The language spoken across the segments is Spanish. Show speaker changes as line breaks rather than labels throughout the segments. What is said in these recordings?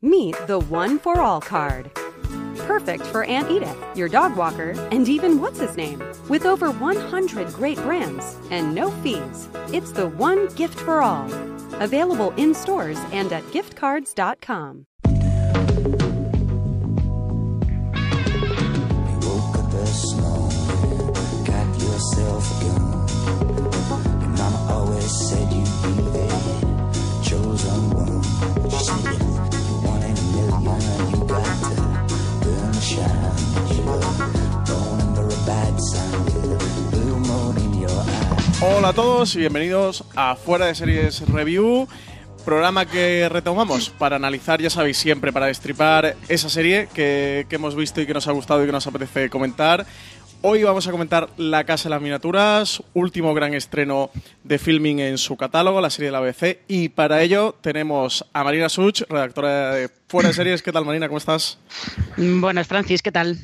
Meet the One for All card. Perfect for Aunt Edith, your dog walker, and even what's his name. With over 100 great brands and no fees, it's the one gift for all. Available in stores and at giftcards.com.
woke up
Hola a todos y bienvenidos a Fuera de Series Review, programa que retomamos para analizar, ya sabéis, siempre para destripar esa serie que, hemos visto y que nos ha gustado y que nos apetece comentar. Hoy vamos a comentar La Casa de las Miniaturas, último gran estreno de filming en su catálogo, la serie de la BBC, y para ello tenemos a Marina Such, redactora de Fuera de Series. ¿Qué tal, Marina? ¿Cómo estás?
Buenas, Francis, ¿qué tal?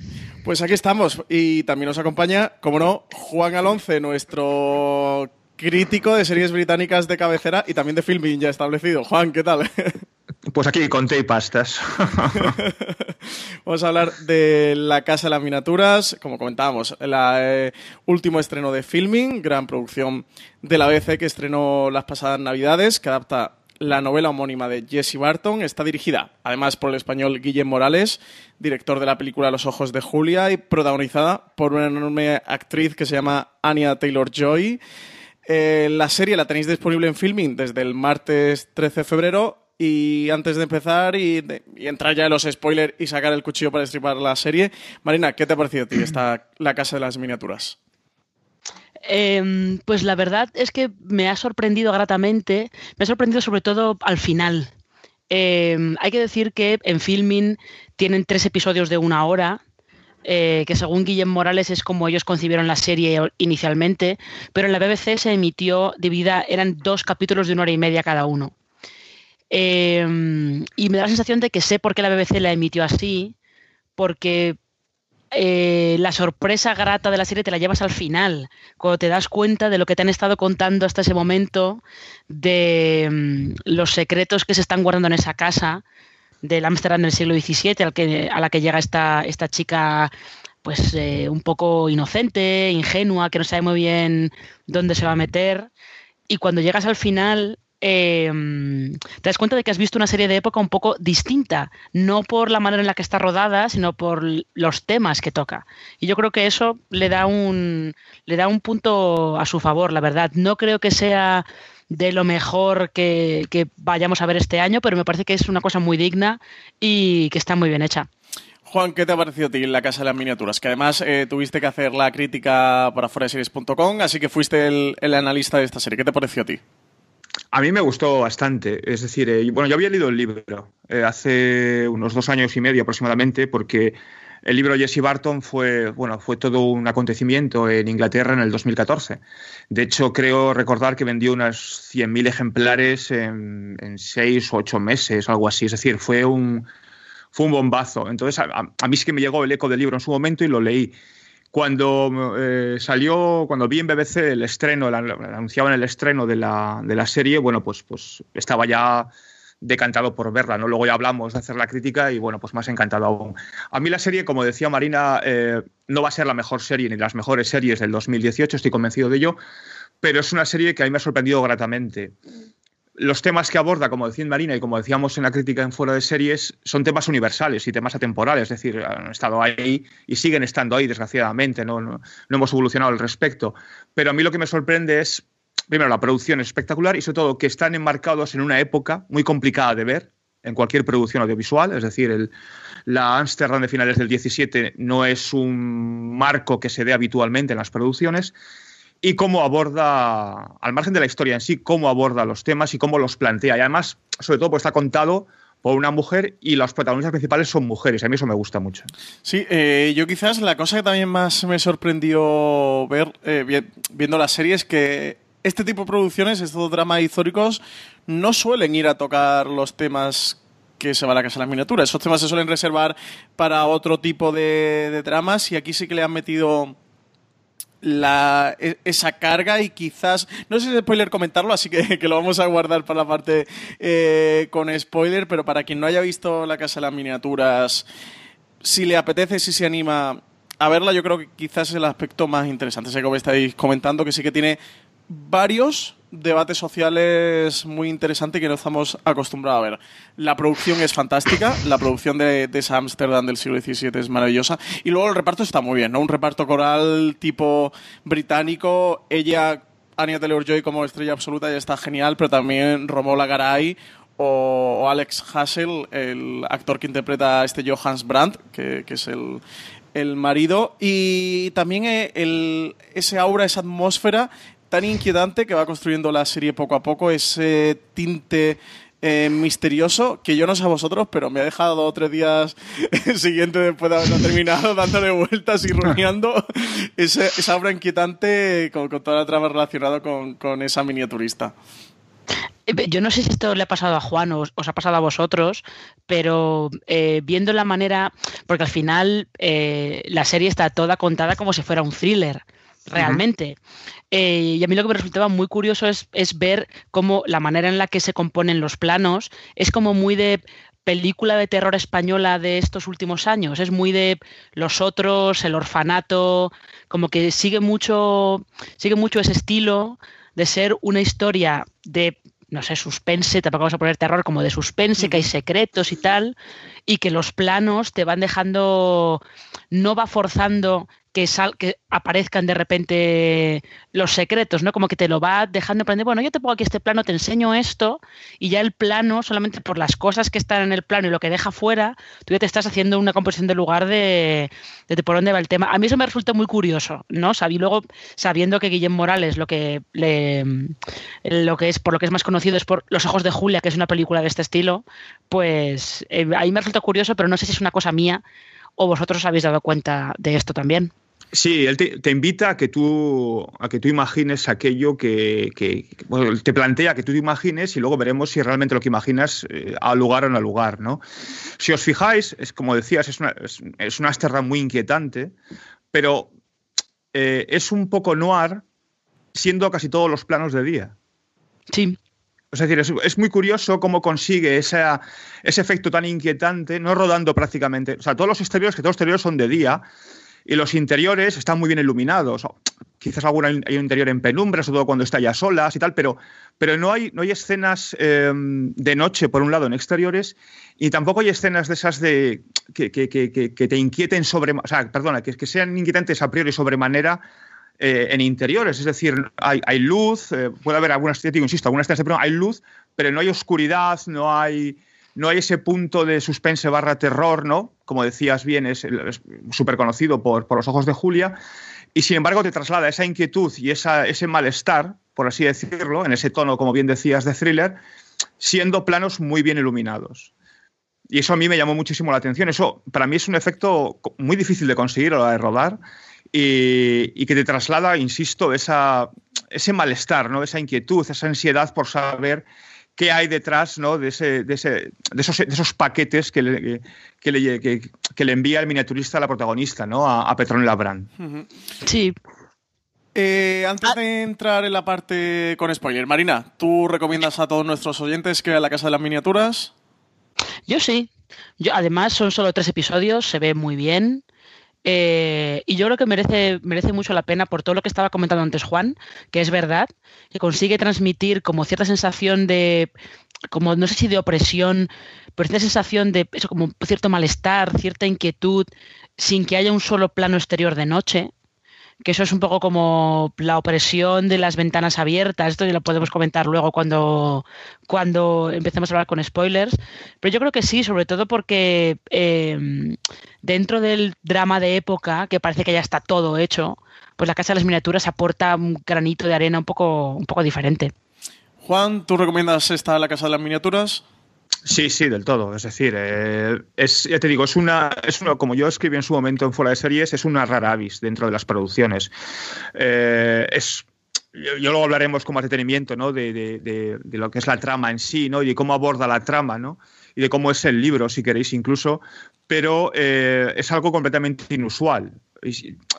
Pues aquí estamos y también nos acompaña, como no, Juan Alonce, nuestro crítico de series británicas de cabecera y también de filming ya establecido. Juan, ¿qué tal?
Pues aquí con té y pastas.
Vamos a hablar de La Casa de las Miniaturas, como comentábamos, el eh, último estreno de filming, gran producción de la BBC que estrenó las pasadas Navidades, que adapta la novela homónima de Jesse Barton. Está dirigida, además, por el español Guillem Morales, director de la película Los Ojos de Julia y protagonizada por una enorme actriz que se llama Anya Taylor-Joy. Eh, la serie la tenéis disponible en filming desde el martes 13 de febrero. Y antes de empezar y, entrar ya en los spoilers y sacar el cuchillo para destripar la serie, Marina, ¿qué te ha parecido a ti esta La Casa de las Miniaturas?
Eh, pues la verdad es que me ha sorprendido gratamente, me ha sorprendido sobre todo al final. Eh, hay que decir que en filming tienen tres episodios de una hora, eh, que según Guillem Morales es como ellos concibieron la serie inicialmente, pero en la BBC se emitió dividida, eran dos capítulos de una hora y media cada uno. Eh, y me da la sensación de que sé por qué la BBC la emitió así, porque eh, la sorpresa grata de la serie te la llevas al final, cuando te das cuenta de lo que te han estado contando hasta ese momento, de mm, los secretos que se están guardando en esa casa del Ámsterdam del siglo XVII al que, a la que llega esta, esta chica pues eh, un poco inocente, ingenua, que no sabe muy bien dónde se va a meter. Y cuando llegas al final, eh, te das cuenta de que has visto una serie de época un poco distinta, no por la manera en la que está rodada, sino por los temas que toca. Y yo creo que eso le da un, le da un punto a su favor, la verdad. No creo que sea de lo mejor que, que vayamos a ver este año, pero me parece que es una cosa muy digna y que está muy bien hecha.
Juan, ¿qué te ha parecido a ti La Casa de las Miniaturas? Que además eh, tuviste que hacer la crítica para foraseries.com, así que fuiste el, el analista de esta serie. ¿Qué te pareció a ti?
A mí me gustó bastante. Es decir, eh, bueno, yo había leído el libro eh, hace unos dos años y medio aproximadamente, porque el libro Jesse Barton fue, bueno, fue todo un acontecimiento en Inglaterra en el 2014. De hecho, creo recordar que vendió unos 100.000 ejemplares en, seis o ocho meses, algo así. Es decir, fue un, fue un bombazo. Entonces, a- a mí sí que me llegó el eco del libro en su momento y lo leí. Cuando eh, salió, cuando vi en BBC el estreno, anunciaban el estreno de la, de la serie, bueno, pues, pues estaba ya decantado por verla, ¿no? Luego ya hablamos de hacer la crítica y bueno, pues más encantado aún. A mí la serie, como decía Marina, eh, no va a ser la mejor serie ni las mejores series del 2018, estoy convencido de ello, pero es una serie que a mí me ha sorprendido gratamente. Los temas que aborda, como decía Marina y como decíamos en la crítica en Fuera de Series, son temas universales y temas atemporales, es decir, han estado ahí y siguen estando ahí, desgraciadamente, no, hemos evolucionado al respecto. Pero a mí lo que me sorprende es, primero, la producción es espectacular y sobre todo que están enmarcados en una época muy complicada de ver en cualquier producción audiovisual, es decir, la Amsterdam de finales del 17 no es un marco que se dé habitualmente en las producciones y cómo aborda, al margen de la historia en sí, cómo aborda los temas y cómo los plantea. Y además, sobre todo, pues está contado por una mujer y las protagonistas principales son mujeres. A mí eso me gusta mucho.
Sí, eh, yo quizás la cosa que también más me sorprendió ver eh, vi- viendo la serie es que este tipo de producciones, estos dramas históricos, no suelen ir a tocar los temas que se va a la casa de las miniaturas. Esos temas se suelen reservar para otro tipo de, de dramas y aquí sí que le han metido la, e, esa carga y quizás, no sé si es spoiler comentarlo, así que, lo vamos a guardar para la parte eh, con spoiler, pero para quien no haya visto La Casa de las Miniaturas, si le apetece, si se anima a verla, yo creo que quizás es el aspecto más interesante. Sé que me estáis comentando que sí que tiene varios debates sociales muy interesantes que no estamos acostumbrados a ver. La producción es fantástica, la producción de, de esa Amsterdam del siglo XVII es maravillosa y luego el reparto está muy bien, ¿no? Un reparto coral tipo británico, ella, Anya Taylor-Joy como estrella absoluta ya está genial, pero también Romola Garay o, Alex Hassel, el actor que interpreta a este Johannes Brandt, que, es el, el marido, y también eh, el, ese aura, esa atmósfera tan inquietante que va construyendo la serie poco a poco, ese tinte eh, misterioso que yo no sé a vosotros, pero me ha dejado dos o tres días siguiente después de haberlo terminado dándole vueltas y rumiando esa obra inquietante con, toda la trama relacionada con, con, esa miniaturista.
Eh, yo no sé si esto le ha pasado a Juan o os ha pasado a vosotros, pero eh, viendo la manera, porque al final la serie está toda contada como si fuera un thriller realmente. Eh, y a mí lo que me resultaba muy curioso es, ver cómo la manera en la que se componen los planos es como muy de película de terror española de estos últimos años. Es muy de los otros, el orfanato, como que sigue mucho, sigue mucho ese estilo de ser una historia de no sé, suspense, tampoco vamos a poner terror como de suspense, que hay secretos y tal, y que los planos te van dejando, no va forzando que, sal, que aparezcan de repente los secretos, ¿no? Como que te lo va dejando aprender, bueno, yo te pongo aquí este plano, te enseño esto, y ya el plano, solamente por las cosas que están en el plano y lo que deja fuera, tú ya te estás haciendo una composición de lugar de, de por dónde va el tema. A mí eso me resulta muy curioso, ¿no? Sabí luego, sabiendo que Guillermo Morales lo que le, lo que es, por lo que es más conocido es por Los Ojos de Julia, que es una película de este estilo, pues eh, ahí me resulta curioso, pero no sé si es una cosa mía o vosotros os habéis dado cuenta de esto también.
Sí, él te, invita a que tú, a que tú imagines aquello que, te plantea que tú te imagines y luego veremos si realmente lo que imaginas eh, ha lugar o no ha lugar. ¿no? Si os fijáis, es como decías, es una, es, una muy inquietante, pero eh, es un poco noir siendo casi todos los planos de día.
Sí.
Es decir, es, muy curioso cómo consigue ese efecto tan inquietante, no rodando prácticamente. O sea, todos los exteriores, que todos los exteriores son de día, y los interiores están muy bien iluminados. Quizás alguna hay un interior en penumbra, sobre todo cuando está ya solas y tal, pero, pero no, hay, no hay escenas em, de noche, por un lado, en exteriores, y tampoco hay escenas de esas de que, te inquieten sobre, o sea, perdona, que, que sean inquietantes a priori sobremanera eh, en interiores. Es decir, hay, luz, eh, puede haber algunas, insisto, algunas escenas de hay luz, pero no hay oscuridad, no hay no hay ese punto de suspense barra terror, ¿no? Como decías bien, es súper conocido por, por, los ojos de Julia, y sin embargo te traslada esa inquietud y esa, ese malestar, por así decirlo, en ese tono, como bien decías, de thriller, siendo planos muy bien iluminados. Y eso a mí me llamó muchísimo la atención. Eso para mí es un efecto muy difícil de conseguir a de rodar y, y que te traslada, insisto, esa, ese malestar, ¿no? esa inquietud, esa ansiedad por saber qué hay detrás ¿no? de, ese, de, ese, de, esos, de, esos, paquetes que le, que, le, que, le, envía el miniaturista a la protagonista, ¿no? a, a Petronella Brand.
Sí.
Eh, antes ah. de entrar en la parte con spoiler, Marina, ¿tú recomiendas a todos nuestros oyentes que vean la Casa de las Miniaturas?
Yo sí. Yo, además, son solo tres episodios, se ve muy bien. Eh, y yo creo que merece, merece mucho la pena por todo lo que estaba comentando antes Juan, que es verdad, que consigue transmitir como cierta sensación de, como no sé si de opresión, pero cierta sensación de eso, como cierto malestar, cierta inquietud, sin que haya un solo plano exterior de noche que eso es un poco como la opresión de las ventanas abiertas, esto ya lo podemos comentar luego cuando, cuando empecemos a hablar con spoilers, pero yo creo que sí, sobre todo porque eh, dentro del drama de época, que parece que ya está todo hecho, pues la Casa de las Miniaturas aporta un granito de arena un poco, un poco diferente.
Juan, ¿tú recomiendas esta La Casa de las Miniaturas?
Sí, sí, del todo. Es decir, eh, es, ya te digo, es una, es una, como yo escribí en su momento en Fuera de Series, es una rara avis dentro de las producciones. Eh, es, yo, luego hablaremos como entretenimiento, ¿no? De, de, de, lo que es la trama en sí, ¿no? Y de cómo aborda la trama, ¿no? Y de cómo es el libro, si queréis, incluso. Pero eh, es algo completamente inusual.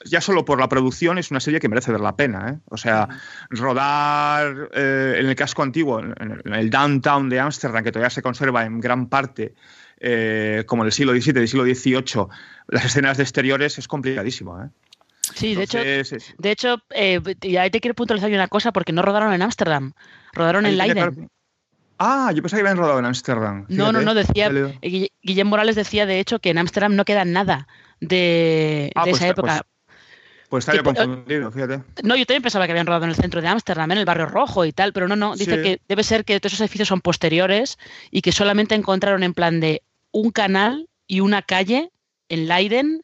Ya solo por la producción es una serie que merece ver la pena. ¿eh? O sea, rodar eh, en el casco antiguo, en el, downtown de Ámsterdam, que todavía se conserva en gran parte eh, como en el siglo XVII, del siglo XVIII, las escenas de exteriores es complicadísimo. ¿eh?
Sí, de hecho, de hecho eh, y ahí te quiero puntualizar una cosa, porque no rodaron en Ámsterdam, rodaron en Leiden.
Ah, yo pensaba que habían rodado en Ámsterdam.
No, no, no, decía. Guillem Morales decía, de hecho, que en Ámsterdam no queda nada de,
ah, pues
esa época.
Pues, pues confundido, fíjate.
No, yo también pensaba que habían rodado en el centro de Ámsterdam, en el barrio rojo y tal, pero no, no. Dice que debe ser que todos esos edificios son posteriores y que solamente encontraron en plan de un canal y una calle en Leiden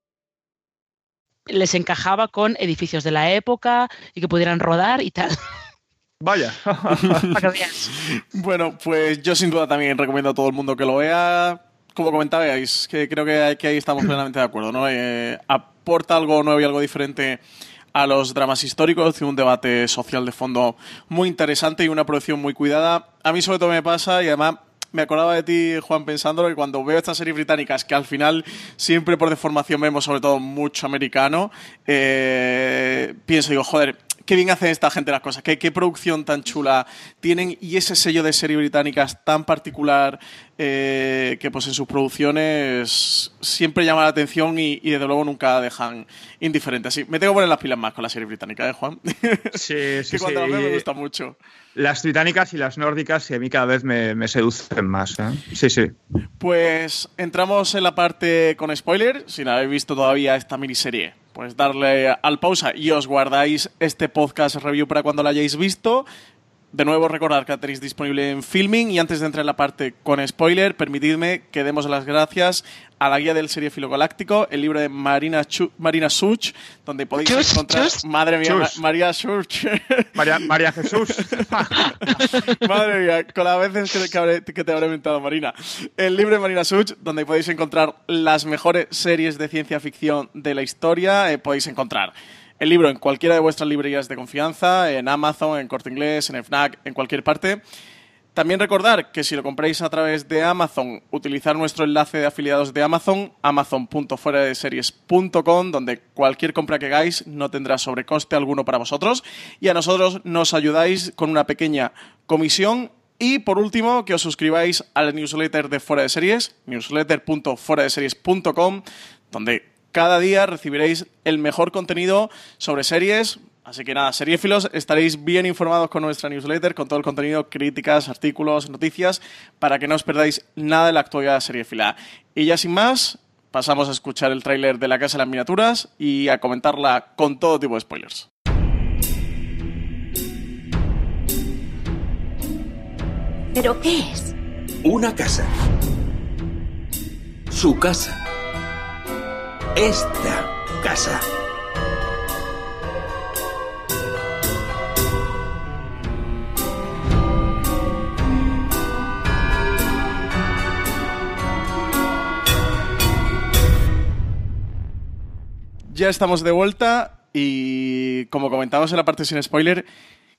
les encajaba con edificios de la época y que pudieran rodar y tal.
Vaya.
bueno, pues yo sin duda también recomiendo a todo el mundo que lo vea. Como comentabais, que creo que, ahí estamos plenamente de acuerdo, ¿no? Eh, aporta algo nuevo y algo diferente a los dramas históricos, tiene un debate social de fondo muy interesante y una producción muy cuidada. A mí sobre todo me pasa y además me acordaba de ti, Juan, pensándolo que cuando veo estas series británicas, que al final siempre por deformación vemos sobre todo mucho americano, eh, pienso, digo, joder, qué bien hacen esta gente las cosas, qué, qué producción tan chula tienen y ese sello de series británicas tan particular eh, que pues en sus producciones siempre llama la atención y, desde luego nunca dejan indiferente. Así, me tengo que poner las pilas más con la serie británica, ¿eh, Juan?
Sí, sí,
que cuando
sí.
me gusta mucho.
Las británicas y las nórdicas y a mí cada vez me, seducen más. ¿eh? Sí, sí.
Pues entramos en la parte con spoiler. Si no habéis visto todavía esta miniserie, pues darle al pausa y os guardáis este podcast review para cuando lo hayáis visto. De nuevo, recordar que la tenéis disponible en Filming. Y antes de entrar en la parte con spoiler, permitidme que demos las gracias a la guía del Seriefilo Galáctico, el libro de Marina, Marina Such, donde podéis encontrar. Madre mía, María Such.
María, Jesús.
Madre mía, con las veces que, te habré inventado, Marina. El libro de Marina Such, donde podéis encontrar las mejores series de ciencia ficción de la historia. Eh, podéis encontrar el libro en cualquiera de vuestras librerías de confianza, en Amazon, en Corte Inglés, en FNAC, en cualquier parte. También recordar que si lo compráis a través de Amazon, utilizar nuestro enlace de afiliados de Amazon, amazon.fueradeseries.com, donde cualquier compra que hagáis no tendrá sobrecoste alguno para vosotros y a nosotros nos ayudáis con una pequeña comisión y por último, que os suscribáis al newsletter de Fuera de Series, newsletter.fueradeseries.com, donde cada día recibiréis el mejor contenido sobre series. Así que nada, seriéfilos, estaréis bien informados con nuestra newsletter, con todo el contenido, críticas, artículos, noticias, para que no os perdáis nada de la actualidad seriéfila. Y ya sin más, pasamos a escuchar el tráiler de La Casa de las Miniaturas y a comentarla con todo tipo de spoilers.
¿Pero qué es?
Una casa. Su casa esta casa.
Ya estamos de vuelta y como comentamos en la parte sin spoiler,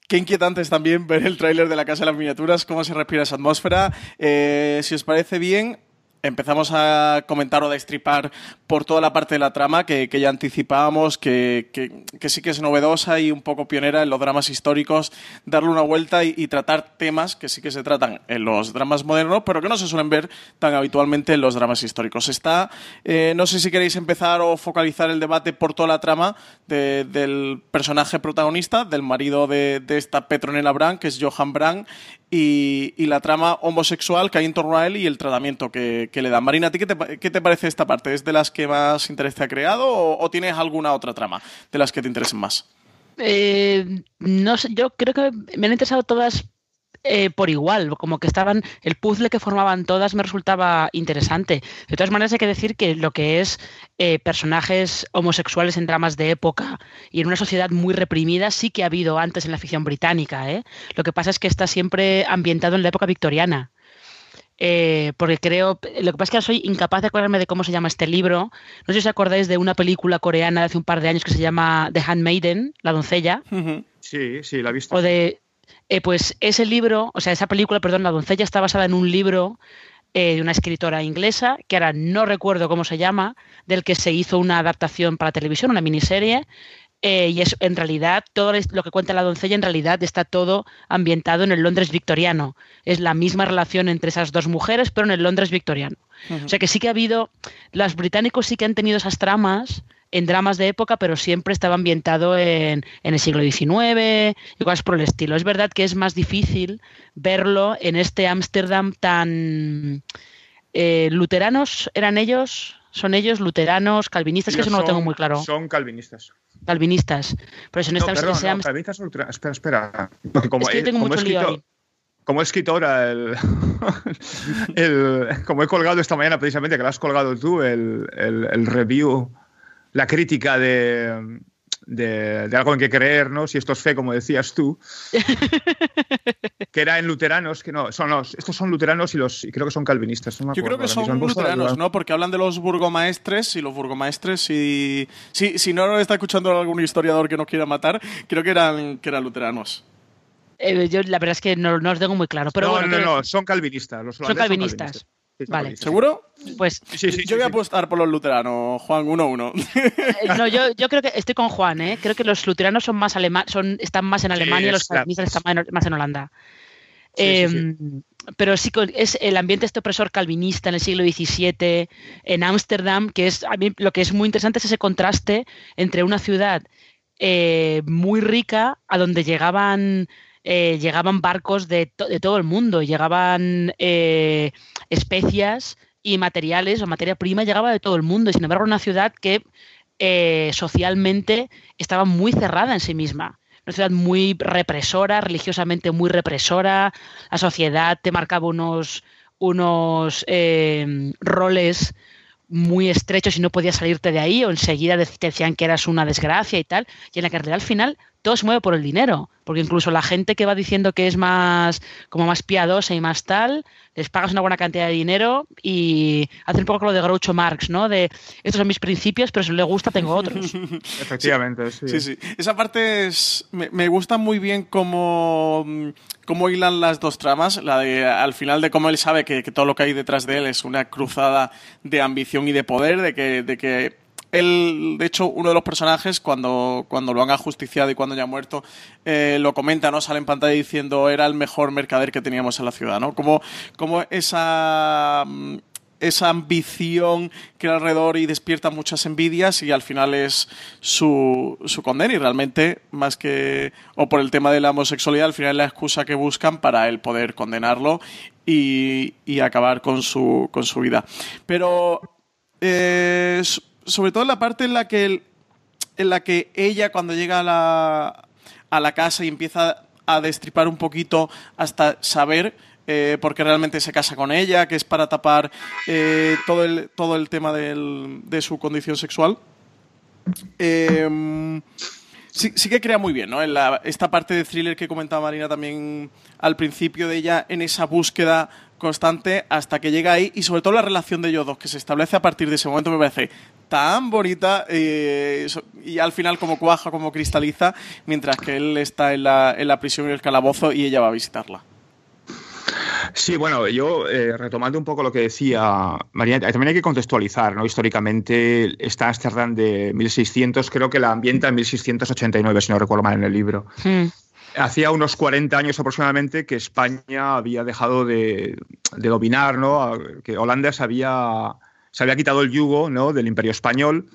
Qué inquietante es también ver el tráiler de la Casa de las Miniaturas, cómo se respira esa atmósfera. Eh, si os parece bien, empezamos a comentar o a destripar por toda la parte de la trama que, ya anticipábamos, que, que, sí que es novedosa y un poco pionera en los dramas históricos, darle una vuelta y, tratar temas que sí que se tratan en los dramas modernos, pero que no se suelen ver tan habitualmente en los dramas históricos. Está, eh, no sé si queréis empezar o focalizar el debate por toda la trama del personaje protagonista, del marido de, de esta Petronella Brand, que es Johan Brand, y, la trama homosexual que hay en torno a él y el tratamiento que, le dan. Marina, ¿a ti qué te, parece esta parte? ¿Es de las que más interés te ha creado o, tienes alguna otra trama de las que te interesen más?
Eh, no sé, yo creo que me han interesado todas eh, por igual, como que estaban, el puzzle que formaban todas me resultaba interesante. De todas maneras hay que decir que lo que es eh, personajes homosexuales en dramas de época y en una sociedad muy reprimida sí que ha habido antes en la ficción británica. ¿eh? Lo que pasa es que está siempre ambientado en la época victoriana. Eh, porque creo, lo que pasa es que soy incapaz de acordarme de cómo se llama este libro. No sé si os acordáis de una película coreana de hace un par de años que se llama The Handmaiden, La doncella.
Sí, sí, la he visto.
O de, eh, pues ese libro, o sea, esa película, perdón, La doncella está basada en un libro eh, de una escritora inglesa, que ahora no recuerdo cómo se llama, del que se hizo una adaptación para televisión, una miniserie, eh, y es en realidad todo lo que cuenta la doncella en realidad está todo ambientado en el Londres victoriano. Es la misma relación entre esas dos mujeres, pero en el Londres victoriano. O sea que sí que ha habido, los británicos sí que han tenido esas tramas en dramas de época, pero siempre estaba ambientado en, en el siglo XIX y cosas por el estilo. Es verdad que es más difícil verlo en este Ámsterdam tan... Eh, ¿Luteranos eran ellos? ¿Son ellos luteranos, calvinistas? que eso no lo tengo muy claro.
Son calvinistas
calvinistas. Por eso en
no, perdón, no, calvinistas o luteranos. Espera, espera. Porque como,
es que tengo
como
mucho lío
escritor,
ahí.
como escritora, el, el- como he colgado esta mañana precisamente, que lo has colgado tú, el- el review, la crítica de, de, de algo en que creer, ¿no? Si esto es fe, como decías tú, que era en luteranos, que no, son los, estos son luteranos y los y creo que son calvinistas. no me
Yo creo que son luteranos, ¿no? Porque hablan de los burgomaestres y los burgomaestres, si, si, si no lo está escuchando algún historiador que nos quiera matar, creo que eran, que eran luteranos.
Eh, yo la verdad es que no, no os tengo muy claro. Pero
no,
bueno,
no, no, son calvinistas. Los
Son calvinistas. Vale.
¿Seguro?
Pues
Sí, sí, sí,
Yo voy a
sí.
apostar por los luteranos, Juan, 1-1.
eh, no, yo, yo creo que estoy con Juan, ¿eh? Creo que los luteranos son más alema- son, están más en Alemania y los calvinistas están más en- Holanda.
Sí, sí,
Eh, Pero sí es el ambiente este opresor calvinista en el siglo XVII, en Ámsterdam, que es a mí lo que es muy interesante es ese contraste entre una ciudad eh, muy rica a donde llegaban eh, llegaban barcos de, de todo el mundo, llegaban eh, especias y materiales o materia prima llegaba de todo el mundo y sin embargo una ciudad que eh, socialmente estaba muy cerrada en sí misma. Una ciudad muy represora, religiosamente muy represora. La sociedad te marcaba unos, unos roles muy estrechos y no podías salirte de ahí o enseguida te decían que eras una desgracia y tal. Y en la que al final todo se mueve por el dinero. Porque incluso la gente que va diciendo que es más como más piadosa y más tal, les pagas una buena cantidad de dinero y hacen un poco lo de Groucho Marx, ¿no? De estos son mis principios, pero si no le gusta tengo otros.
Efectivamente, sí.
Sí, sí. Esa parte es, me, me gusta muy bien cómo, cómo hilan las dos tramas. La de al final de cómo él sabe que, que todo lo que hay detrás de él es una cruzada de ambición y de poder, de que, de que él, de hecho, uno de los personajes, cuando, cuando lo han ajusticiado y cuando ya ha muerto, eh, lo comenta, ¿no? Sale en pantalla diciendo era el mejor mercader que teníamos en la ciudad, ¿no? Como, como esa mm, esa ambición que alrededor y despierta muchas envidias y al final es su, su condena y realmente más que o por el tema de la homosexualidad al final es la excusa que buscan para el poder condenarlo y, y acabar con su, con su vida pero eh, sobre todo en la parte en la que en la que ella cuando llega a la, a la casa y empieza a destripar un poquito hasta saber eh, por qué realmente se casa con ella, que es para tapar eh, todo, el, todo el tema del- de su condición sexual. Eh, sí, sí que crea muy bien, ¿no? En la- esta parte de thriller que comentaba Marina también al principio de ella, en esa búsqueda constante hasta que llega ahí y sobre todo la relación de ellos dos que se establece a partir de ese momento me parece tan bonita eh, y al final como cuaja, como cristaliza, mientras que él está en la, en la prisión y el calabozo y ella va a visitarla.
Sí, bueno, yo eh, retomando un poco lo que decía María, también hay que contextualizar, ¿no? Históricamente, esta Ámsterdam de 1600, creo que la ambienta en 1689, si no recuerdo mal en el libro.
Hmm.
Hacía unos 40 años aproximadamente que España había dejado de, de dominar, ¿no? Que Holanda se había, se había quitado el yugo, ¿no? Del Imperio Español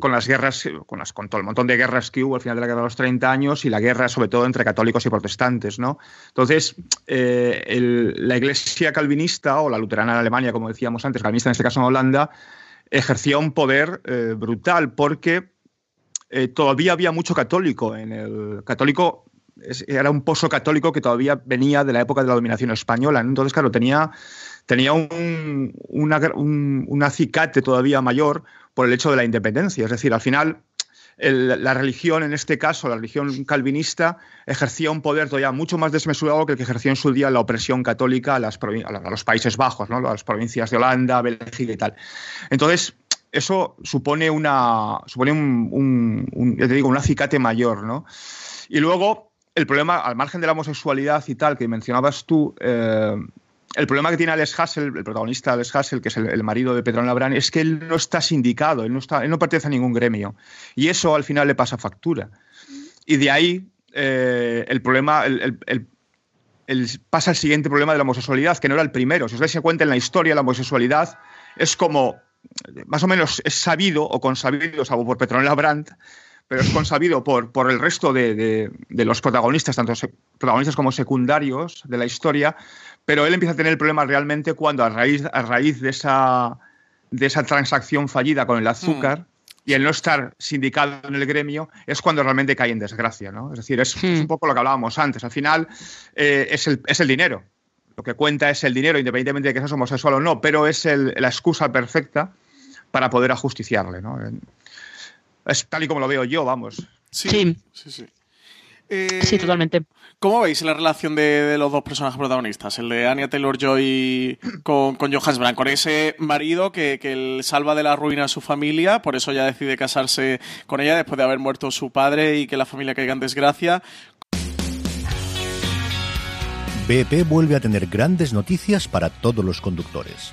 con las guerras, con, las, con todo el montón de guerras que hubo al final de la guerra de los 30 años y la guerra sobre todo entre católicos y protestantes, ¿no? Entonces, eh, la iglesia calvinista o la luterana en Alemania, como decíamos antes, calvinista en este caso en Holanda, ejercía un poder eh, brutal porque eh, todavía había mucho católico en el católico era un pozo católico que todavía venía de la época de la dominación española. Entonces, claro, tenía, tenía un, un acicate todavía mayor por el hecho de la independencia. Es decir, al final la religión, en este caso, la religión calvinista, ejercía un poder todavía mucho más desmesurado que el que ejerció en su día la opresión católica a, los Países Bajos, ¿no? las provincias de Holanda, Bélgica y tal. Entonces, eso supone, una, supone un, te digo, un acicate mayor. ¿no? Y luego, el problema, al margen de la homosexualidad y tal, que mencionabas tú, eh, el problema que tiene Alex Hassel, el protagonista Alex Hassel, que es el, marido de Pedro Labrán, es que él no está sindicado, él no, está, él no pertenece a ningún gremio. Y eso al final le pasa factura. Y de ahí eh, el problema, el, pasa el siguiente problema de la homosexualidad, que no era el primero. Si os dais cuenta en la historia, la homosexualidad es como, más o menos es sabido o consabido, salvo por Petronella Brandt, pero es consabido por, por el resto de, de los protagonistas, tanto protagonistas como secundarios de la historia, pero él empieza a tener el problema realmente cuando a raíz, a raíz de, esa, de esa transacción fallida con el azúcar mm. y el no estar sindicado en el gremio es cuando realmente cae en desgracia. ¿no? Es decir, es, un mm. poco lo que hablábamos antes. Al final eh, es, el, es el dinero. Lo que cuenta es el dinero, independientemente de que seas homosexual o no, pero es la excusa perfecta para poder ajusticiarle. ¿no? Es tal y como lo veo yo, vamos.
Sí, sí, sí. Sí. sí totalmente.
¿Cómo veis la relación de, los dos personajes protagonistas? El de Anya Taylor Joy con, con Johannes Brand, con ese marido que, que salva de la ruina a su familia, por eso ya decide casarse con ella después de haber muerto su padre y que la familia caiga en desgracia.
BP vuelve a tener grandes noticias para todos los conductores.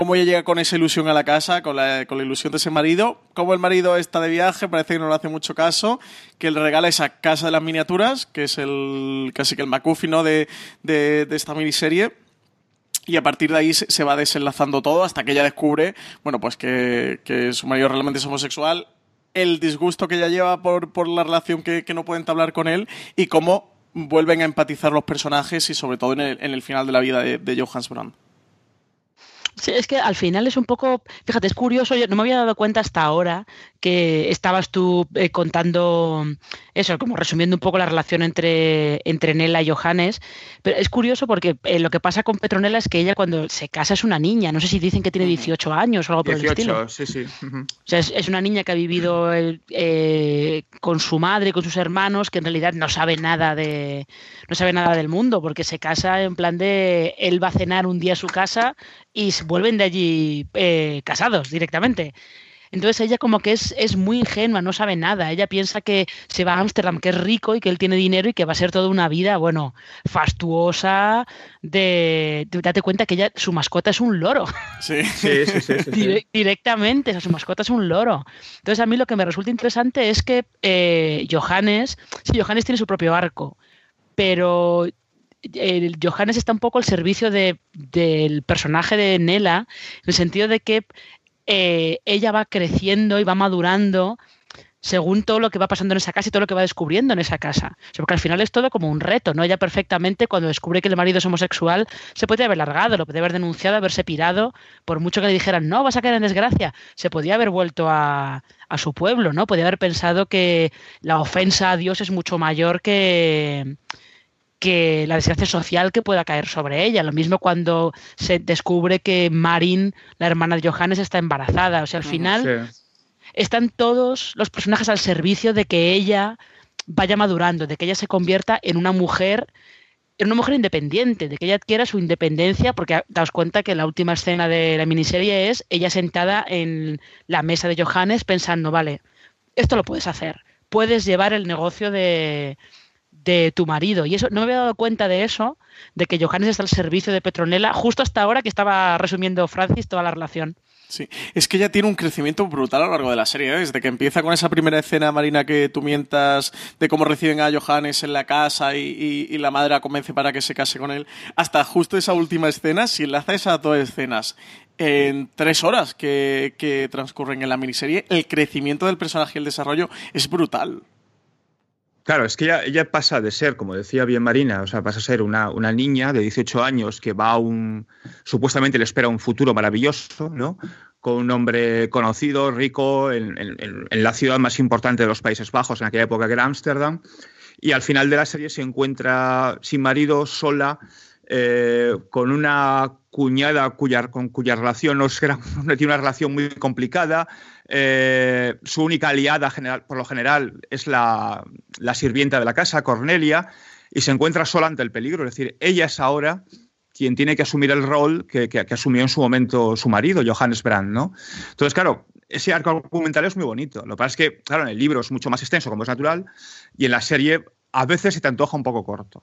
Cómo ella llega con esa ilusión a la casa, con la, ilusión de ese marido, cómo el marido está de viaje, parece que no le hace mucho caso, que le regala esa casa de las miniaturas, que es el casi que el McGuffin de, de, esta miniserie. Y a partir de ahí se, va desenlazando todo hasta que ella descubre, bueno, pues que, su marido realmente es homosexual, el disgusto que ella lleva por, la relación que, no puede entablar con él y cómo vuelven a empatizar los personajes y sobre todo en el, en el final de la vida de, de Johannes Brand.
Sí, es que al final es un poco, fíjate, es curioso, yo no me había dado cuenta hasta ahora que estabas tú eh, contando eso, como resumiendo un poco la relación entre, entre Nela y Johannes, pero es curioso porque eh, lo que pasa con Petronella es que ella cuando se casa es una niña, no sé si dicen que tiene 18 años o algo por el estilo.
sí, sí.
O sea, es, una niña que ha vivido eh, con su madre, con sus hermanos, que en realidad no sabe nada de no sabe nada del mundo, porque se casa en plan de él va a cenar un día a su casa y vuelven de allí eh, casados directamente. Entonces ella como que es, es, muy ingenua, no sabe nada. Ella piensa que se va a Ámsterdam, que es rico y que él tiene dinero y que va a ser toda una vida, bueno, fastuosa, de... Date cuenta que ella, su mascota es un loro.
Sí, sí, sí. sí,
directamente, o sea, su mascota es un loro. Entonces a mí lo que me resulta interesante es que eh, Johannes, sí, Johannes tiene su propio arco, pero Johannes está un poco al servicio del personaje de Nela, en el sentido de que eh, ella va creciendo y va madurando según todo lo que va pasando en esa casa y todo lo que va descubriendo en esa casa. porque al final es todo como un reto, ¿no? Ella perfectamente, cuando descubre que el marido es homosexual, se podría haber largado, lo podría haber denunciado, haberse pirado, por mucho que le dijeran, no, vas a caer en desgracia, se podía haber vuelto a, a su pueblo, ¿no? Podría haber pensado que la ofensa a Dios es mucho mayor que que la desgracia social que pueda caer sobre ella. Lo mismo cuando se descubre que Marin, la hermana de Johannes, está embarazada. O sea, al final están todos los personajes al servicio de que ella vaya madurando, de que ella se convierta en una mujer en una mujer independiente, de que ella adquiera su independencia, porque daos cuenta que la última escena de la miniserie es ella sentada en la mesa de Johannes pensando, vale, esto lo puedes hacer, puedes llevar el negocio de, de tu marido. Y eso no me había dado cuenta de eso, de que Johannes está al servicio de Petronella, justo hasta ahora que estaba resumiendo Francis toda la relación.
Sí, es que ella tiene un crecimiento brutal a lo largo de la serie, ¿eh? desde que empieza con esa primera escena, Marina, que tú mientas de cómo reciben a Johannes en la casa y, la madre la convence para que se case con él, hasta justo esa última escena, si enlaza esas dos escenas en tres horas que, que transcurren en la miniserie, el crecimiento del personaje y el desarrollo es brutal.
Claro, es que ella, pasa de ser, como decía bien Marina, o sea, pasa a ser una, una, niña de 18 años que va a un. supuestamente le espera un futuro maravilloso, ¿no? Con un hombre conocido, rico, en, en, la ciudad más importante de los Países Bajos, en aquella época que era Ámsterdam. Y al final de la serie se encuentra sin marido, sola, eh, con una cuñada con cuya relación no, tiene una relación muy complicada. Eh, su única aliada, general, por lo general, es la, sirvienta de la casa, Cornelia, y se encuentra sola ante el peligro. Es decir, ella es ahora quien tiene que asumir el rol que, asumió en su momento su marido, Johannes Brand, ¿no? Entonces, claro, ese arco argumental es muy bonito. Lo que pasa es que, claro, en el libro es mucho más extenso, como es natural, y en la serie a veces se te antoja un poco corto.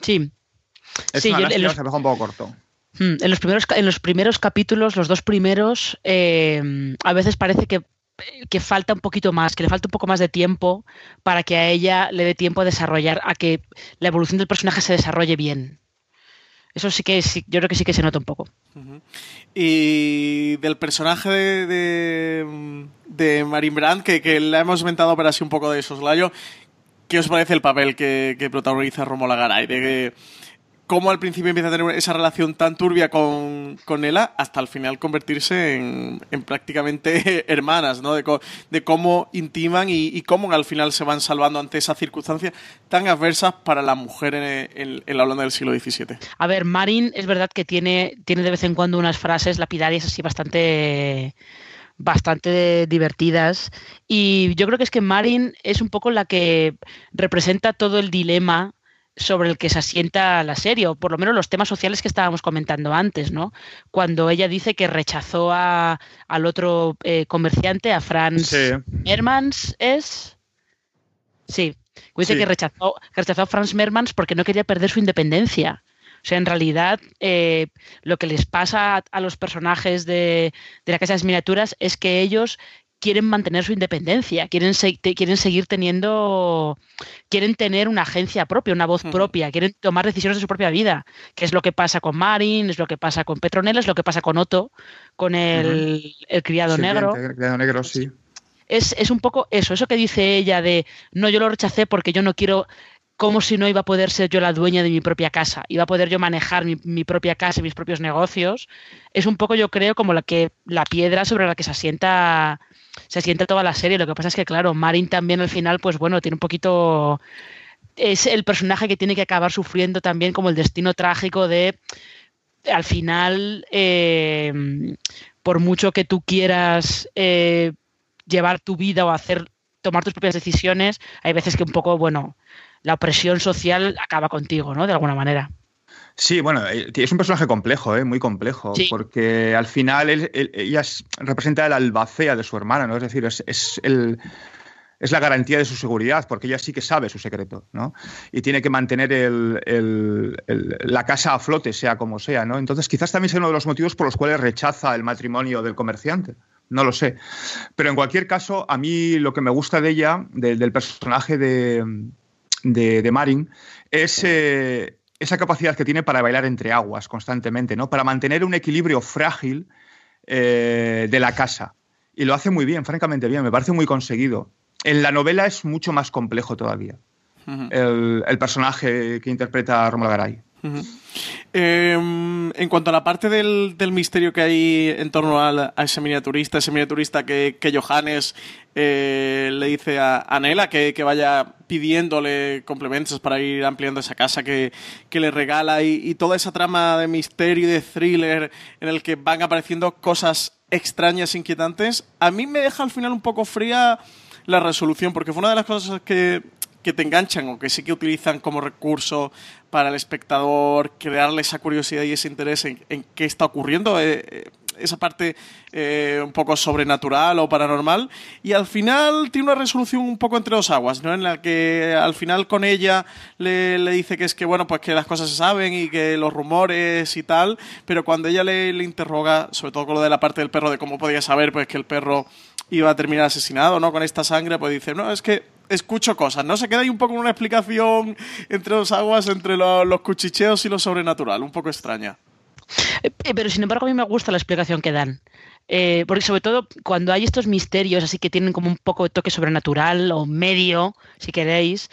Sí,
sí, en los, un poco corto.
Hmm, en los, primeros, en los primeros capítulos, los dos primeros, eh, a veces parece que, falta un poquito más, que le falta un poco más de tiempo para que a ella le dé tiempo a desarrollar, a que la evolución del personaje se desarrolle bien. Eso sí que sí, yo creo que sí que se nota un poco.
Y del personaje de, de, de Marin Brandt, que, que la hemos inventado para así un poco de soslayo, ¿qué os parece el papel que, que protagoniza Romola Garay? De que cómo al principio empieza a tener esa relación tan turbia con, con Ella hasta al final convertirse en, prácticamente hermanas, ¿no? De, cómo intiman y, cómo al final se van salvando ante esas circunstancias tan adversas para la mujer en, la Holanda del siglo XVII.
A ver, Marin es verdad que tiene, tiene de vez en cuando unas frases lapidarias así bastante bastante divertidas y yo creo que es que Marin es un poco la que representa todo el dilema sobre el que se asienta la serie, o por lo menos los temas sociales que estábamos comentando antes, ¿no? Cuando ella dice que rechazó a, al otro eh, comerciante, a Franz Mermans, ¿es? Sí, dice que, rechazó, rechazó a Franz Mermans porque no quería perder su independencia. O sea, en realidad, eh, lo que les pasa a, los personajes de, de la Casa de las Miniaturas es que ellos quieren mantener su independencia, quieren, quieren seguir teniendo, quieren tener una agencia propia, una voz propia, quieren tomar decisiones de su propia vida, que es lo que pasa con Marin, es lo que pasa con Petronella, es lo que pasa con Otto, con el, criado negro.
El criado negro, sí.
Es, es un poco eso, eso que dice ella de, no, yo lo rechacé porque yo no quiero como si no iba a poder ser yo la dueña de mi propia casa, iba a poder yo manejar mi, mi, propia casa y mis propios negocios, es un poco yo creo como la que la piedra sobre la que se asienta se siente toda la serie. Lo que pasa es que, claro, Marin también al final, pues bueno, tiene un poquito. Es el personaje que tiene que acabar sufriendo también como el destino trágico de. Al final, eh, por mucho que tú quieras eh, llevar tu vida o hacer tomar tus propias decisiones, hay veces que un poco, bueno, la opresión social acaba contigo, ¿no? De alguna manera.
Sí, bueno, eh, es un personaje complejo, ¿eh? muy complejo, porque al final ella representa la albacea de su hermana, ¿no? Es decir, es, es, el, es, la garantía de su seguridad, porque ella sí que sabe su secreto, ¿no? Y tiene que mantener el, la casa a flote, sea como sea, ¿no? Entonces, quizás también sea uno de los motivos por los cuales rechaza el matrimonio del comerciante. No lo sé. Pero en cualquier caso, a mí lo que me gusta de ella, del personaje de, de, Marin, es, eh, esa capacidad que tiene para bailar entre aguas constantemente, ¿no? Para mantener un equilibrio frágil eh, de la casa. Y lo hace muy bien, francamente bien, me parece muy conseguido. En la novela es mucho más complejo todavía el, personaje que interpreta Romola Garay.
Em, en cuanto a la parte del, misterio que hay en torno a, ese miniaturista, ese miniaturista que, Johannes eh, le dice a, a Nela que, que vaya pidiéndole complementos para ir ampliando esa casa que, que le regala y, y toda esa trama de misterio y de thriller en el que van apareciendo cosas extrañas, inquietantes, a mí me deja al final un poco fría la resolución, porque fue una de las cosas que, que te enganchan o que sí que utilizan como recurso para el espectador crearle esa curiosidad y ese interés en, qué está ocurriendo. eh, eh, esa parte eh, un poco sobrenatural o paranormal y al final tiene una resolución un poco entre dos aguas, ¿no? En la que al final con ella le, le dice que es que bueno pues que las cosas se saben y que los rumores y tal, pero cuando ella le, le interroga, sobre todo con lo de la parte del perro de cómo podía saber pues que el perro iba a terminar asesinado, ¿no? Con esta sangre, pues dice, no, es que escucho cosas, ¿no? Se queda ahí un poco en una explicación entre dos aguas, entre lo- los cuchicheos y lo sobrenatural, un poco extraña.
Eh, Pero sin embargo a mí me gusta la explicación que dan. Eh, porque sobre todo cuando hay estos misterios así que tienen como un poco de toque sobrenatural o medio, si queréis,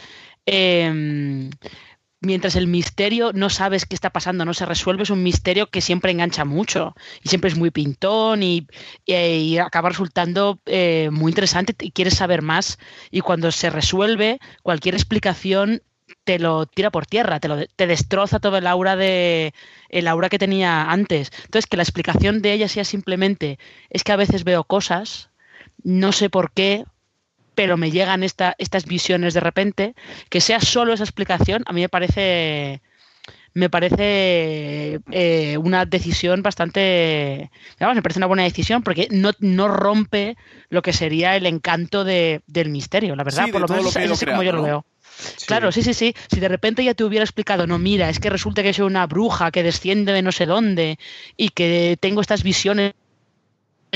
eh, mientras el misterio no sabes qué está pasando, no se resuelve, es un misterio que siempre engancha mucho y siempre es muy pintón y, y- y acaba resultando eh, muy interesante y quieres saber más. Y cuando se resuelve, cualquier explicación te lo tira por tierra, te, lo, te destroza todo el aura de el aura que tenía antes. Entonces, que la explicación de ella sea simplemente es que a veces veo cosas, no sé por qué, pero me llegan esta, estas visiones de repente, que sea solo esa explicación, a mí me parece me parece eh, una decisión bastante vamos, me parece una buena decisión porque no, no rompe lo que sería el encanto de- del misterio, la verdad,
Sí,
por lo menos
lo
es como yo lo veo. Claro, sí, sí, sí. Si de repente ya te hubiera explicado, no, mira, es que resulta que soy una bruja que desciende de no sé dónde y que tengo estas visiones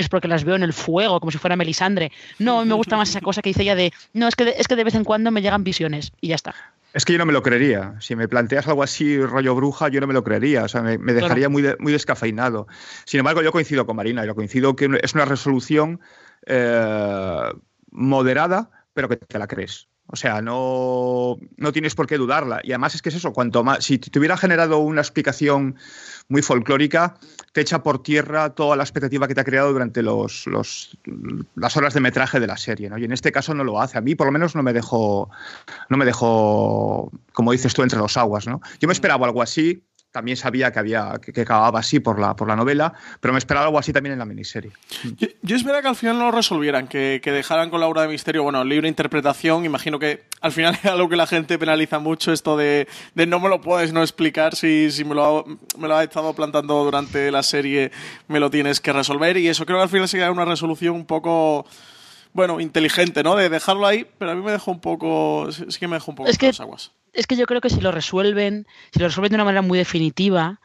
porque las veo en el fuego, como si fuera Melisandre. No, a mí me gusta más esa cosa que dice ella de, no, es que de, es que de vez en cuando me llegan visiones y ya está.
Es que yo no me lo creería. Si me planteas algo así, rollo bruja, yo no me lo creería. O sea, me, me dejaría muy, de- muy descafeinado. Sin embargo, yo coincido con Marina. Yo coincido que es una resolución eh, moderada, pero que te la crees. O sea, no, no tienes por qué dudarla. Y además es que es eso, cuanto más, si te hubiera generado una explicación muy folclórica, te echa por tierra toda la expectativa que te ha creado durante los, los- las horas de metraje de la serie. ¿no? Y en este caso no lo hace. A mí por lo menos no me dejó, no me dejó, como dices tú, entre los aguas. ¿no? Yo me esperaba algo así. También sabía que había que, que acababa así por la, por la novela, pero me esperaba algo así también en la miniserie.
Yo, yo esperaba que al final no lo resolvieran, que, que dejaran con la obra de misterio, bueno, libre interpretación. Imagino que al final es algo que la gente penaliza mucho, esto de, de no me lo puedes no explicar, si, si me, lo ha, me lo ha estado plantando durante la serie, me lo tienes que resolver. Y eso creo que al final sería una resolución un poco, bueno, inteligente, ¿no? De dejarlo ahí, pero a mí me dejó un poco, sí que me dejó un poco
Es que-
las aguas.
Es que yo creo que si lo resuelven, si lo resuelven de una manera muy definitiva,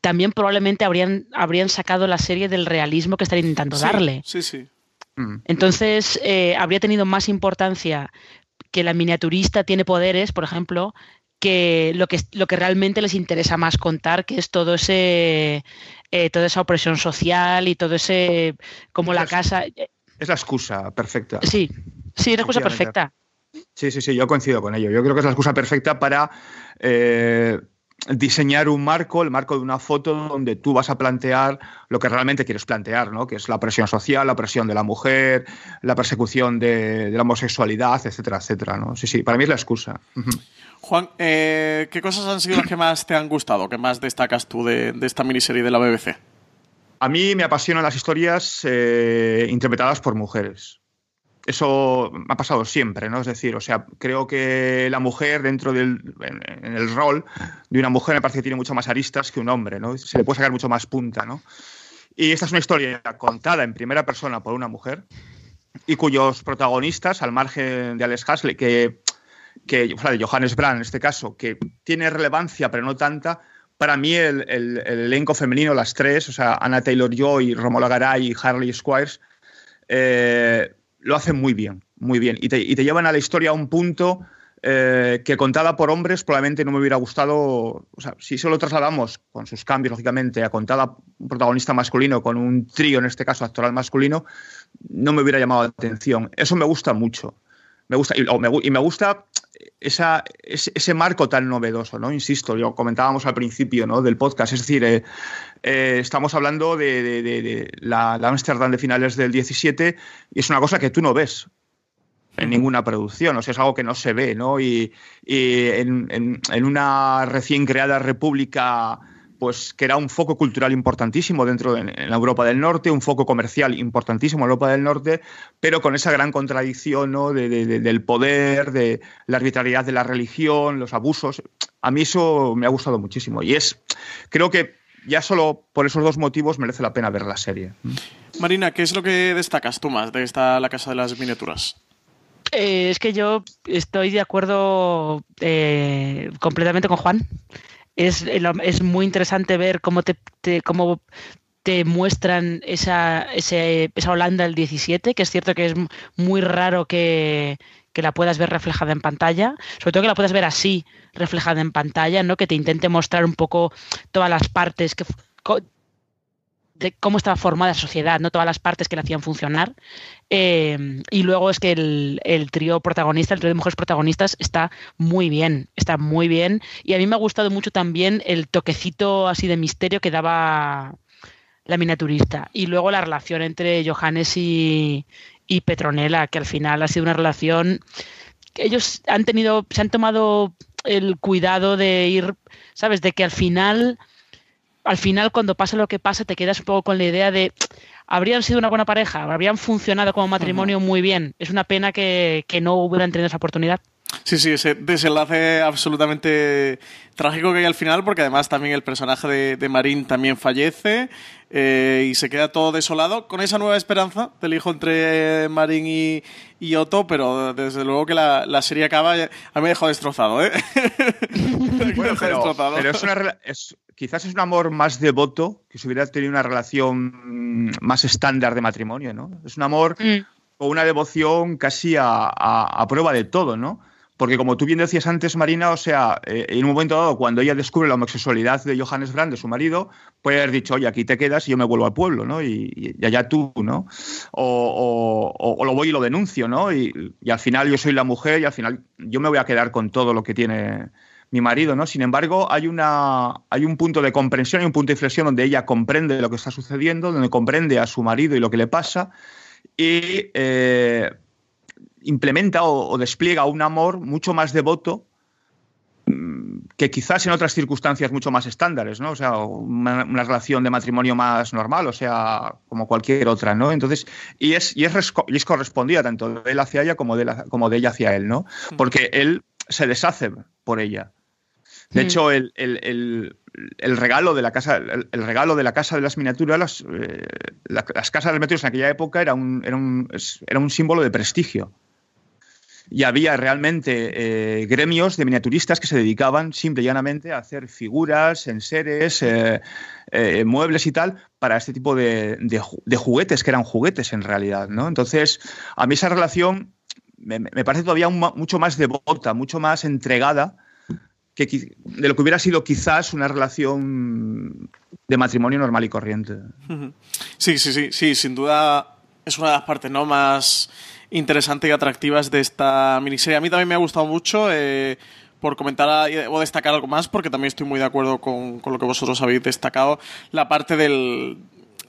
también probablemente habrían, habrían sacado la serie del realismo que están intentando
Sí,
darle.
Sí, sí.
Mm.
Entonces, eh, habría tenido más importancia que la miniaturista tiene poderes, por ejemplo, que lo que, lo que realmente les interesa más contar, que es todo ese eh, toda esa opresión social y todo ese como la
Las-
casa. eh,
Es la excusa perfecta.
Sí, sí, una cosa
Efectivamente.
perfecta.
Sí, sí, sí, yo coincido con ello. Yo creo que es la excusa perfecta para eh, diseñar un marco, el marco de una foto donde tú vas a plantear lo que realmente quieres plantear, ¿no? Que es la presión social, la presión de la mujer, la persecución de, de la homosexualidad, etcétera, etcétera, ¿no? Sí, sí, para mí es la excusa.
Juan, eh, ¿qué cosas han sido las que más te han gustado? ¿Qué más destacas tú de, de esta miniserie de la BBC?
A mí me apasionan las historias eh, interpretadas por mujeres. Eso ha pasado siempre, ¿no? Es decir, o sea, creo que la mujer dentro del en, el rol de una mujer me parece que tiene mucho más aristas que un hombre, ¿no? Se le puede sacar mucho más punta, ¿no? Y esta es una historia contada en primera persona por una mujer y cuyos protagonistas, al margen de Alex Hasley, que, que de Johannes Brand en este caso, que tiene relevancia pero no tanta, para mí el, el- el elenco femenino, las tres, o sea, Anna Taylor-Joy, Romola Garay y Harley Squires, eh, lo hacen muy bien, muy bien. Y te, llevan a la historia a un punto eh, que contada por hombres probablemente no me hubiera gustado. O sea, si solo trasladamos, con sus cambios, lógicamente, a contada un protagonista masculino, con un trío, en este caso, actoral masculino, no me hubiera llamado la atención. Eso me gusta mucho. Me gusta, y, me, y me gusta esa, ese, marco tan novedoso, ¿no? Insisto, lo comentábamos al principio ¿no? del podcast, es decir, eh, eh, estamos hablando de, la, Amsterdam de finales del 17 y es una cosa que tú no ves en ninguna producción, o sea, es algo que no se ve, ¿no? Y, en, en, una recién creada república pues que era un foco cultural importantísimo dentro de la Europa del Norte, un foco comercial importantísimo en Europa del Norte, pero con esa gran contradicción ¿no? del poder, de la arbitrariedad de la religión, los abusos. A mí eso me ha gustado muchísimo y es, creo que ya solo por esos dos motivos merece la pena ver la serie.
Marina, ¿qué es lo que destacas tú más de esta La Casa de las Miniaturas?
Eh, es que yo estoy de acuerdo eh, completamente con Juan es, es muy interesante ver cómo te, cómo te muestran esa, esa Holanda del 17, que es cierto que es muy raro que, la puedas ver reflejada en pantalla, sobre todo que la puedas ver así, reflejada en pantalla, ¿no? que te intente mostrar un poco todas las partes que, de cómo estaba formada la sociedad, no todas las partes que la hacían funcionar. Eh, y luego es que el, trío protagonista, el trío de mujeres protagonistas, está muy bien, está muy bien. Y a mí me ha gustado mucho también el toquecito así de misterio que daba la miniaturista. Y luego la relación entre Johannes y, y Petronella, que al final ha sido una relación que ellos han tenido, se han tomado el cuidado de ir, ¿sabes? De que al final al final cuando pasa lo que pasa te quedas un poco con la idea de habrían sido una buena pareja, habrían funcionado como matrimonio muy bien. Es una pena que, que no hubieran tenido esa oportunidad.
Sí, sí, ese desenlace absolutamente trágico que hay al final, porque además también el personaje de, Marín también fallece eh, y se queda todo desolado con esa nueva esperanza del hijo entre Marín y, Otto, pero desde luego que la, serie acaba. A mí me ha dejado destrozado, ¿eh?
bueno, pero, es una, quizás es un amor más devoto que si hubiera tenido una relación más estándar de matrimonio, ¿no? Es un amor mm. o una devoción casi a, a prueba de todo, ¿no? Porque como tú bien decías antes, Marina, o sea, eh, en un momento dado, cuando ella descubre la homosexualidad de Johannes Brand, de su marido, puede haber dicho, oye, aquí te quedas y yo me vuelvo al pueblo, ¿no? Y, allá tú, ¿no? O, lo voy y lo denuncio, ¿no? Y, al final yo soy la mujer y al final yo me voy a quedar con todo lo que tiene mi marido, ¿no? Sin embargo, hay, una, hay un punto de comprensión, hay un punto de inflexión donde ella comprende lo que está sucediendo, donde comprende a su marido y lo que le pasa, y eh, implementa o, despliega un amor mucho más devoto mm, que quizás en otras circunstancias mucho más estándares, ¿no? O sea, una, relación de matrimonio más normal, o sea, como cualquier otra, ¿no? Entonces, y es, y es, y es correspondida tanto de él hacia ella como de, como de ella hacia él, ¿no? Porque él se deshace por ella. De hecho, el, regalo de la casa, el, regalo de la casa de las miniaturas, las, eh, las casas de las miniaturas en aquella época era un, era un, era un símbolo de prestigio y había realmente eh, gremios de miniaturistas que se dedicaban simple y llanamente a hacer figuras, enseres, eh, muebles y tal para este tipo de, juguetes, que eran juguetes en realidad. ¿no? Entonces, a mí esa relación me, parece todavía mucho más devota, mucho más entregada de lo que hubiera sido quizás una relación de matrimonio normal y corriente.
Sí, sí, sí, sí, sin duda es una de las partes ¿no? más interesantes y atractivas de esta miniserie. A mí también me ha gustado mucho. Eh, por comentar o destacar algo más, porque también estoy muy de acuerdo con, con lo que vosotros habéis destacado, la parte del,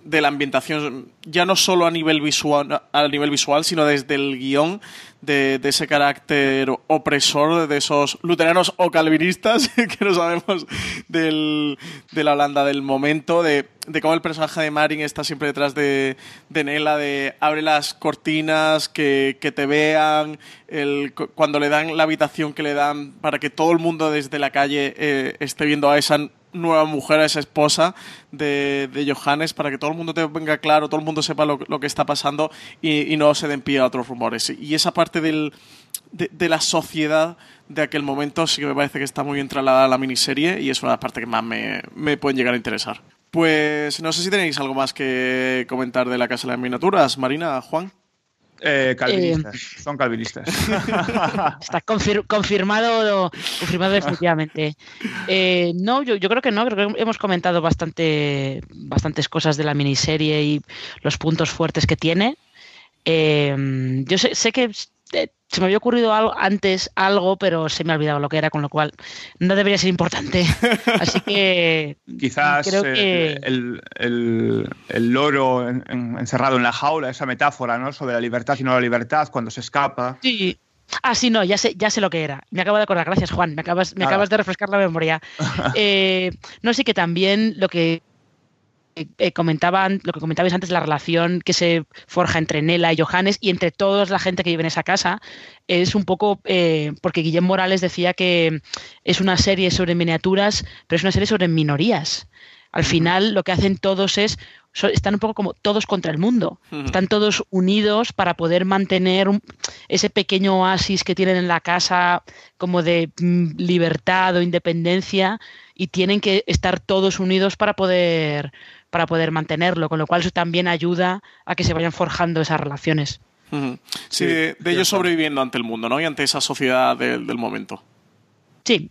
de la ambientación, ya no solo a nivel visual, a nivel visual sino desde el guion, de, ese carácter opresor de esos luteranos o calvinistas que no sabemos del, de la Holanda del momento, de, de, cómo el personaje de Marin está siempre detrás de, de Nela, de abre las cortinas, que, que te vean, el, cuando le dan la habitación que le dan para que todo el mundo desde la calle eh, esté viendo a esa nueva mujer, a esa esposa de, de, Johannes, para que todo el mundo te venga claro, todo el mundo sepa lo, lo que está pasando y, no se den pie a otros rumores. Y esa parte del, de, la sociedad de aquel momento sí que me parece que está muy bien a la miniserie y es una de las partes que más me, me pueden llegar a interesar. Pues no sé si tenéis algo más que comentar de la Casa de las Miniaturas, Marina, Juan.
Eh, calvinistas, eh, son calvinistas.
Está confirmado, confirmado definitivamente. Eh, no, yo, creo que no, creo que hemos comentado bastante, bastantes cosas de la miniserie y los puntos fuertes que tiene. yo sé, que se me había ocurrido algo, antes algo, pero se me ha olvidado lo que era, con lo cual no debería ser importante. Así que
quizás
creo
eh,
que
el, el- el loro en- en- encerrado en la jaula, esa metáfora, ¿no? Sobre la libertad y no la libertad cuando se escapa.
sí. Ah, sí, no, ya sé, ya sé lo que era. Me acabo de acordar, gracias Juan, me acabas, me acabas de refrescar la memoria. Eh, no sé que también lo que eh, comentaban, lo que comentabais antes, la relación que se forja entre Nela y Johannes y entre toda la gente que vive en esa casa, es un poco eh, porque Guillem Morales decía que es una serie sobre miniaturas, pero es una serie sobre minorías. Al final lo que hacen todos es, so- están un poco como todos contra el mundo. Están todos unidos para poder mantener un- ese pequeño oasis que tienen en la casa como de mm, libertad o independencia y tienen que estar todos unidos para poder para poder mantenerlo, con lo cual eso también ayuda a que se vayan forjando esas relaciones.
Sí,
Sí,
de, de ellos sobreviviendo ante el mundo, ¿no? Y ante esa sociedad del, del momento.
Sí,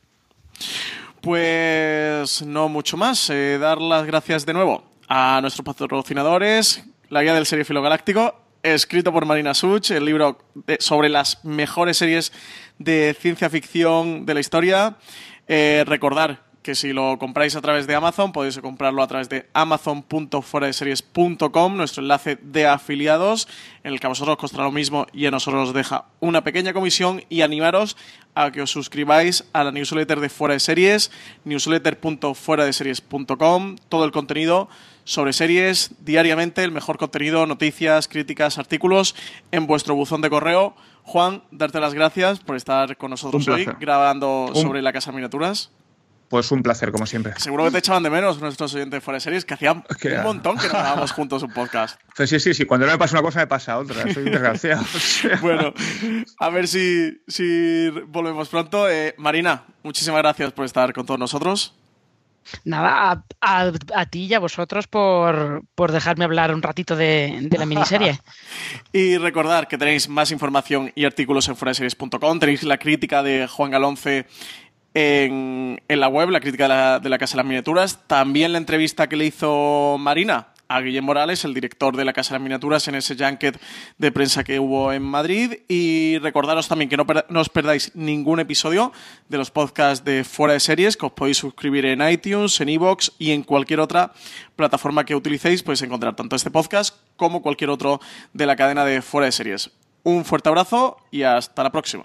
Pues no mucho más. Eh, dar las gracias de nuevo a nuestros patrocinadores, la guía del Seriefilo Galáctico, escrito por Marina Such, el libro de- sobre las mejores series de ciencia ficción de la historia. Eh, recordar que si lo compráis a través de Amazon, podéis comprarlo a través de amazon.fueradeseries.com, nuestro enlace de afiliados, en el que a vosotros os costará lo mismo y a nosotros os deja una pequeña comisión y animaros a que os suscribáis a la newsletter de Fuera de Series, newsletter.fueradeseries.com, todo el contenido sobre series diariamente, el mejor contenido, noticias, críticas, artículos en vuestro buzón de correo. Juan, darte las gracias por estar con nosotros hoy grabando
Un-
sobre la Casa de Miniaturas.
Pues un placer, como siempre.
Seguro que te echaban de menos nuestros oyentes de fuera de series, que hacían
Que-
un montón que no grabábamos juntos un podcast.
Pues sí, sí, sí. Cuando no me pasa una cosa, me pasa otra. Soy desgraciado. O sea,
Bueno, a ver si, si volvemos pronto. Eh, Marina, muchísimas gracias por estar con todos nosotros.
nada, a, a- a ti y a vosotros por, por dejarme hablar un ratito de, de la miniserie.
Y recordar que tenéis más información y artículos en fueraseries.com. Tenéis la crítica de Juan Galonce en, la web, la crítica de la, Casa de las Miniaturas. También la entrevista que le hizo Marina a Guillem Morales, el director de la Casa de las Miniaturas, en ese junket de prensa que hubo en Madrid. Y recordaros también que no os perdáis ningún episodio de los podcasts de Fuera de Series, que os podéis suscribir en iTunes, en iVoox y en cualquier otra plataforma que utilicéis. Podéis encontrar tanto este podcast como cualquier otro de la cadena de Fuera de Series. Un fuerte abrazo y hasta la próxima.